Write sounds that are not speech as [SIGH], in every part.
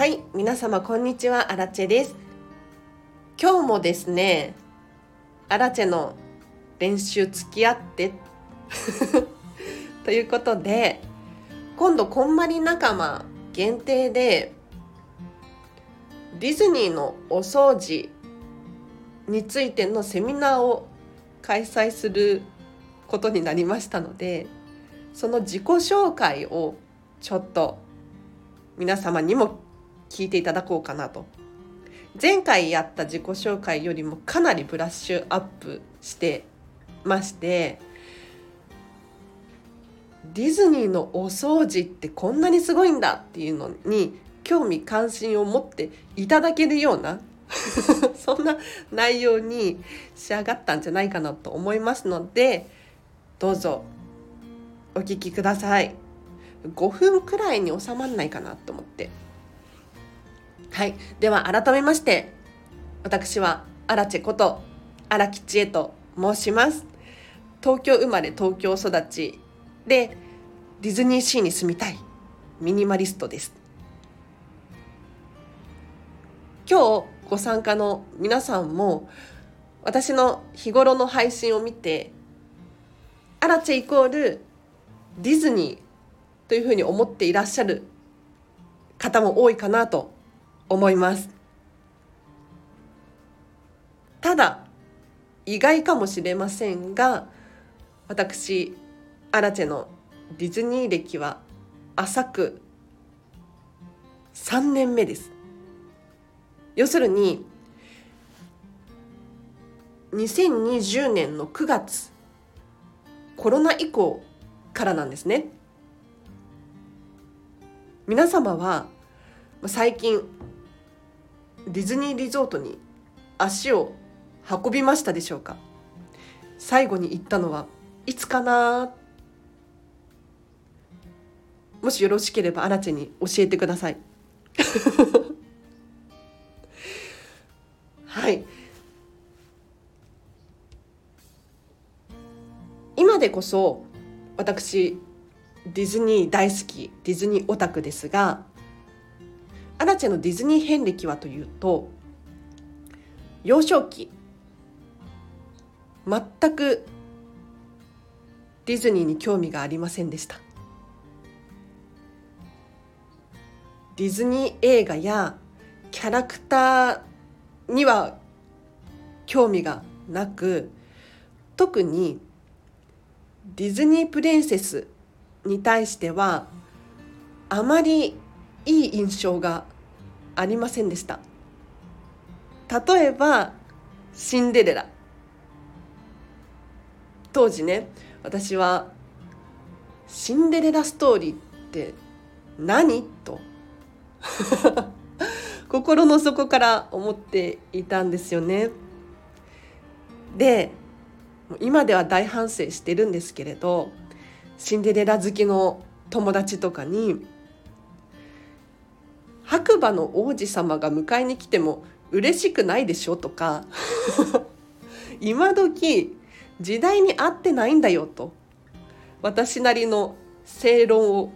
はい皆様こんにちは。アラチェです。今日もですねアラチェの練習付き合って [LAUGHS] ということで今度こんまり仲間限定でディズニーのお掃除についてのセミナーを開催することになりましたのでその自己紹介をちょっと皆様にも聞いていただこうかなと。前回やった自己紹介よりもかなりブラッシュアップしてましてディズニーのお掃除ってこんなにすごいんだっていうのに興味関心を持っていただけるような [LAUGHS] そんな内容に仕上がったんじゃないかなと思いますのでどうぞお聞きください。5分くらいに収まらないかなと思って。はい。では改めまして私はアラチェこと荒木千恵と申します。東京生まれ東京育ちでディズニーシーに住みたいミニマリストです。今日ご参加の皆さんも私の日頃の配信を見てアラチェイコールディズニーというふうに思っていらっしゃる方も多いかなと思います。ただ意外かもしれませんが私アラチェのディズニー歴は浅く3年目です。要するに2020年の9月コロナ以降からなんですね。皆様は最近ディズニーリゾートに足を運びましたでしょうか？最後に行ったのはいつかな？もしよろしければアラチェに教えてください。[LAUGHS] はい。今でこそ私ディズニー大好きディズニーオタクですがアラチェのディズニー遍歴はというと幼少期全くディズニーに興味がありませんでした。ディズニー映画やキャラクターには興味がなく特にディズニープリンセスに対してはあまりいい印象がありませんでした。例えばシンデレラ。当時ね私はシンデレラストーリーって何？と。[LAUGHS] 心の底から思っていたんですよね。で今では大反省してるんですけれどシンデレラ好きの友達とかに「白馬の王子様が迎えに来ても嬉しくないでしょ」とか [LAUGHS] 今時時代に合ってないんだよと私なりの正論を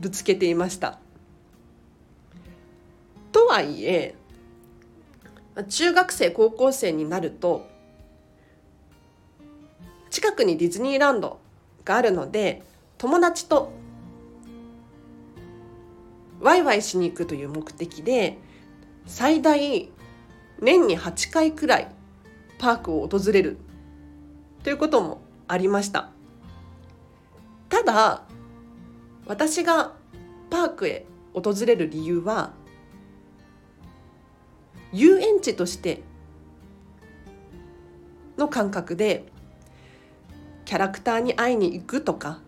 ぶつけていました。とはいえ中学生高校生になると近くにディズニーランドがあるので友達とワイワイしに行くという目的で最大年に8回くらいパークを訪れるということもありました。ただ私がパークへ訪れる理由は遊園地としての感覚でキャラクターに会いに行くとか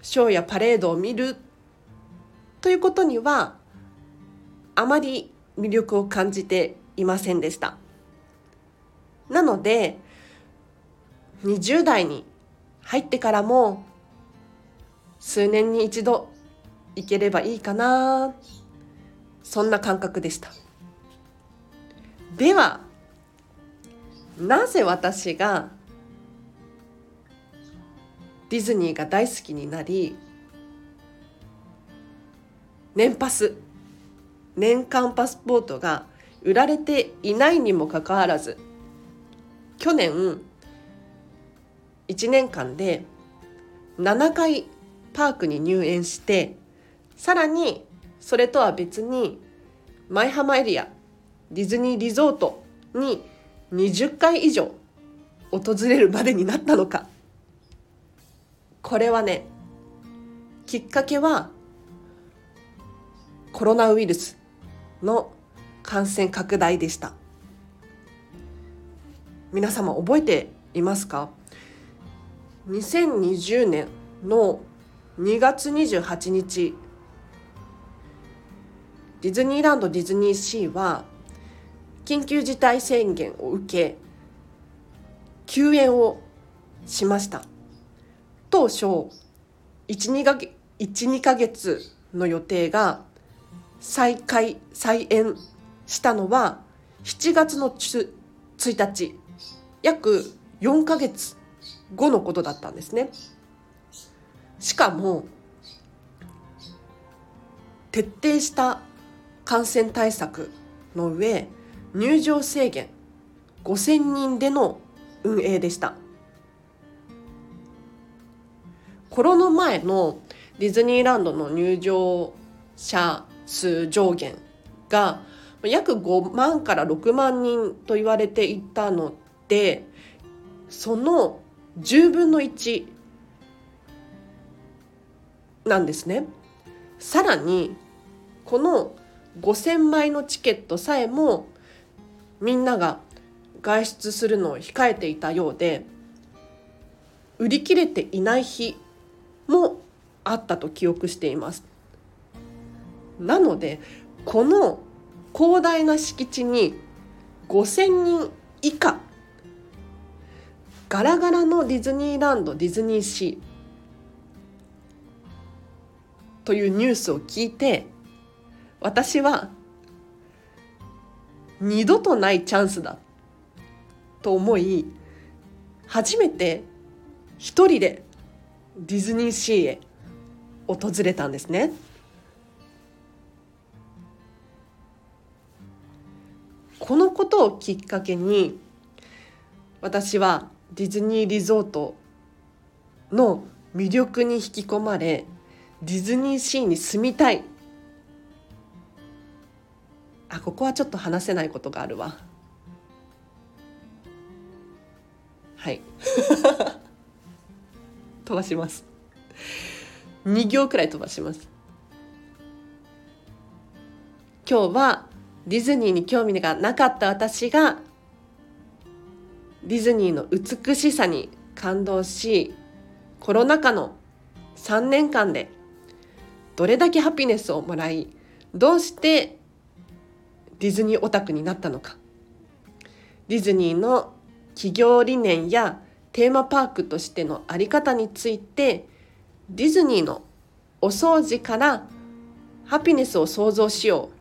ショーやパレードを見るということにはあまり魅力を感じていませんでした。なので20代に入ってからも数年に一度行ければいいかなそんな感覚でした。ではなぜ私がディズニーが大好きになり年パス。年間パスポートが売られていないにもかかわらず去年1年間で7回パークに入園してさらにそれとは別に舞浜エリアディズニーリゾートに20回以上訪れるまでになったのか。これはねきっかけはコロナウイルスの感染拡大でした。皆様覚えていますか？2020年の2月28日ディズニーランドディズニーシーは緊急事態宣言を受け休園をしました。当初12か月の予定が再開再演したのは7月の1日約4ヶ月後のことだったんですね。しかも徹底した感染対策の上入場制限5000人での運営でした。コロナ前のディズニーランドの入場者数上限が約5万から6万人と言われていたのでその10分の1なんですね。さらにこの5,000枚のチケットさえもみんなが外出するのを控えていたようで売り切れていない日もあったと記憶しています。なのでこの広大な敷地に5,000人以下ガラガラのディズニーランドディズニーシーというニュースを聞いて私は二度とないチャンスだと思い初めて一人でディズニーシーへ訪れたんですね。このことをきっかけに私はディズニーリゾートの魅力に引き込まれディズニーシーに住みたい。あここはちょっと話せないことがあるわ。はい。[LAUGHS] 飛ばします。2行くらい飛ばします。今日はディズニーに興味がなかった私がディズニーの美しさに感動しコロナ禍の3年間でどれだけハピネスをもらいどうしてディズニーオタクになったのか。ディズニーの企業理念やテーマパークとしての在り方についてディズニーのお掃除からハピネスを創造しよう。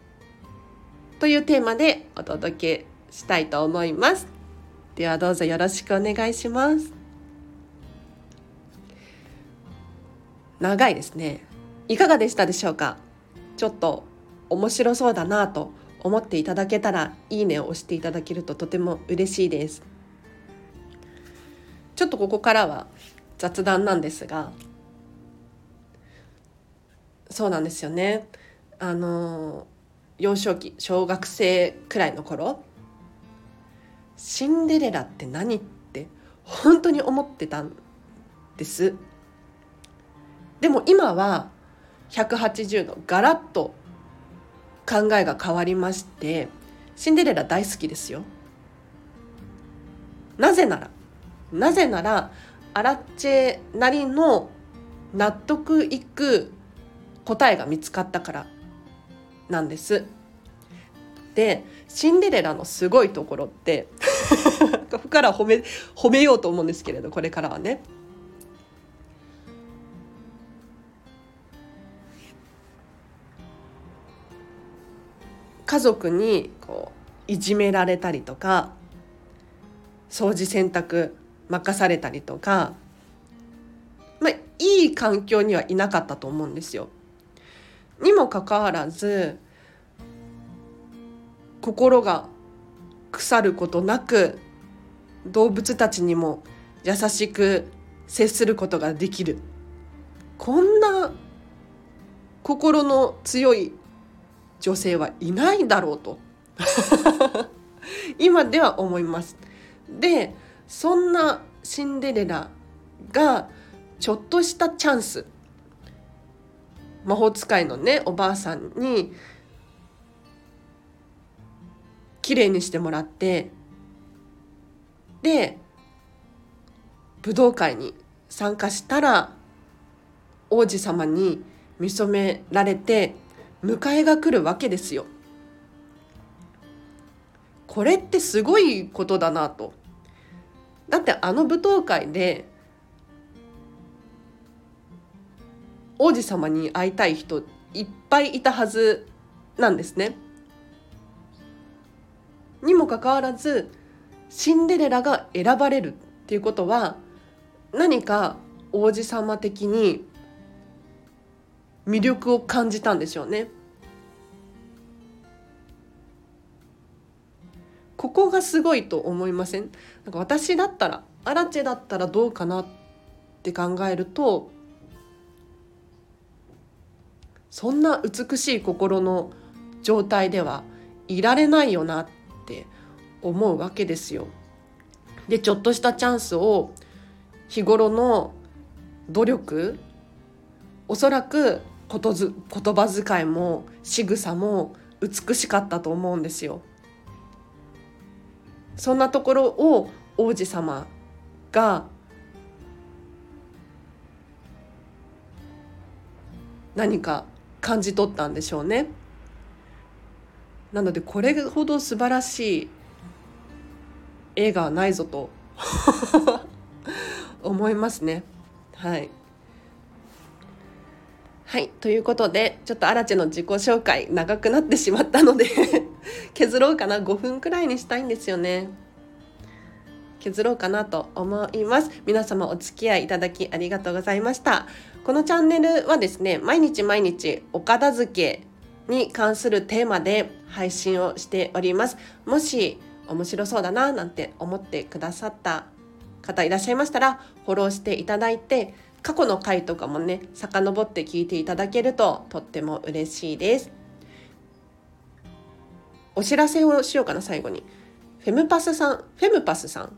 というテーマでお届けしたいと思います。ではどうぞよろしくお願いします。長いですね。いかがでしたでしょうか？ちょっと面白そうだなと思っていただけたらいいねを押していただけるととても嬉しいです。ちょっとここからは雑談なんですがそうなんですよね。あの幼少期小学生くらいの頃シンデレラって何って本当に思ってたんです。でも今は180度ガラッと考えが変わりましてシンデレラ大好きですよ。なぜならなぜならアラッチェなりの納得いく答えが見つかったから。なんですでシンデレラのすごいところって [LAUGHS] ここから褒め褒めようと思うんですけれどこれからはね。家族にこういじめられたりとか掃除洗濯任されたりとか、まあ、いい環境にはいなかったと思うんですよ。にもかかわらず心が腐ることなく動物たちにも優しく接することができるこんな心の強い女性はいないだろうと [LAUGHS] 今では思います。でそんなシンデレラがちょっとしたチャンス魔法使いのねおばあさんに綺麗にしてもらってで武道会に参加したら王子様に見初められて迎えが来るわけですよ。これってすごいことだなと。だってあの舞踏会で王子様に会いたい人いっぱいいたはずなんですね。にもかかわらずシンデレラが選ばれるっていうことは何か王子様的に魅力を感じたんでしょうね。ここがすごいと思いません？なんか私だったらアラチェだったらどうかなって考えるとそんな美しい心の状態ではいられないよなって思うわけですよ。でちょっとしたチャンスを日頃の努力おそらくことず言葉遣いも仕草も美しかったと思うんですよ。そんなところを王子様が何か感じ取ったんでしょうね。なのでこれほど素晴らしい映画はないぞと [LAUGHS] 思いますね。はい。はい。ということで、ちょっとアラチェの自己紹介長くなってしまったので [LAUGHS] 削ろうかな。5分くらいにしたいんですよね。削ろうかなと思います。皆様お付き合いいただきありがとうございました。このチャンネルはですね、毎日毎日お片付けに関するテーマで配信をしております。もし面白そうだななんて思ってくださった方いらっしゃいましたらフォローしていただいて過去の回とかもね遡って聞いていただけるととっても嬉しいですお知らせをしようかな最後にフェムパスさんフェムパスさん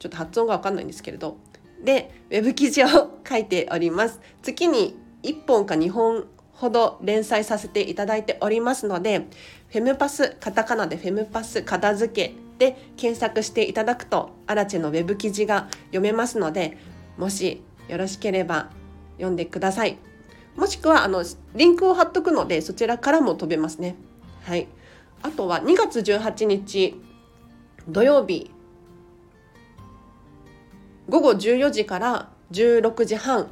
ちょっと発音がわかんないんですけれど。でウェブ記事を書いております。月に1本か2本ほど連載させていただいておりますのでフェムパスカタカナでフェムパス片付けで検索していただくとアラチェのウェブ記事が読めますのでもしよろしければ読んでください。もしくはあのリンクを貼っとくのでそちらからも飛べますね。はい。あとは2月18日土曜日午後14時から16時半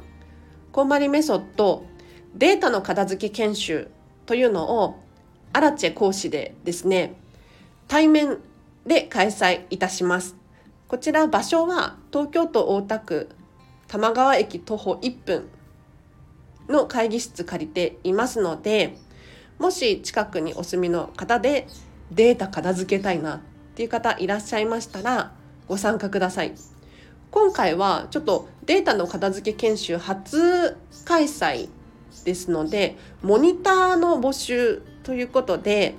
こんまりメソッドデータの片付け研修というのをアラチェ講師でですね対面で開催いたします。こちら場所は東京都大田区玉川駅徒歩1分の会議室借りていますのでもし近くにお住みの方でデータ片付けたいなっていう方いらっしゃいましたらご参加ください。今回はちょっとデータの片付け研修初開催ですのでモニターの募集ということで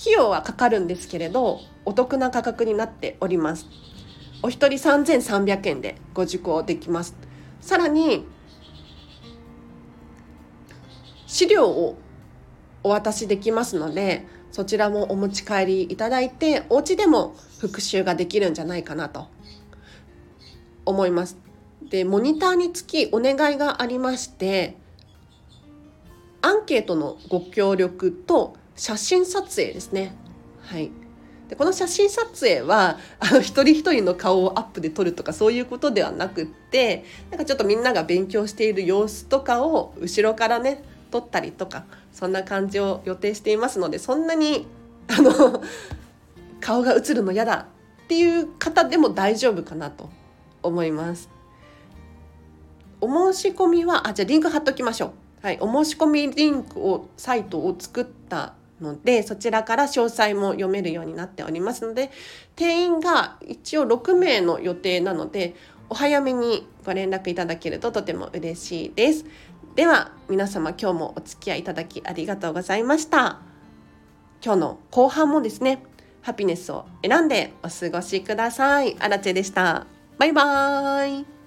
費用はかかるんですけれどお得な価格になっております。お一人3300円でご受講できます。さらに資料をお渡しできますのでそちらもお持ち帰りいただいてお家でも復習ができるんじゃないかなと思います。でモニターにつきお願いがありましてアンケートのご協力と写真撮影ですね。はい、でこの写真撮影はあの一人一人の顔をアップで撮るとかそういうことではなくってなんかちょっとみんなが勉強している様子とかを後ろからね撮ったりとかそんな感じを予定していますのでそんなにあの顔が映るの嫌だっていう方でも大丈夫かなと思います。お申し込みは、あ、じゃあリンク貼っときましょう。はい、お申し込みリンクを、サイトを作ったのでそちらから詳細も読めるようになっておりますので定員が一応6名の予定なのでお早めにご連絡いただけるととても嬉しいです。では皆様今日もお付き合いいただきありがとうございました。今日の後半もですねハピネスを選んでお過ごしください。アラチェでした。バイバーイ。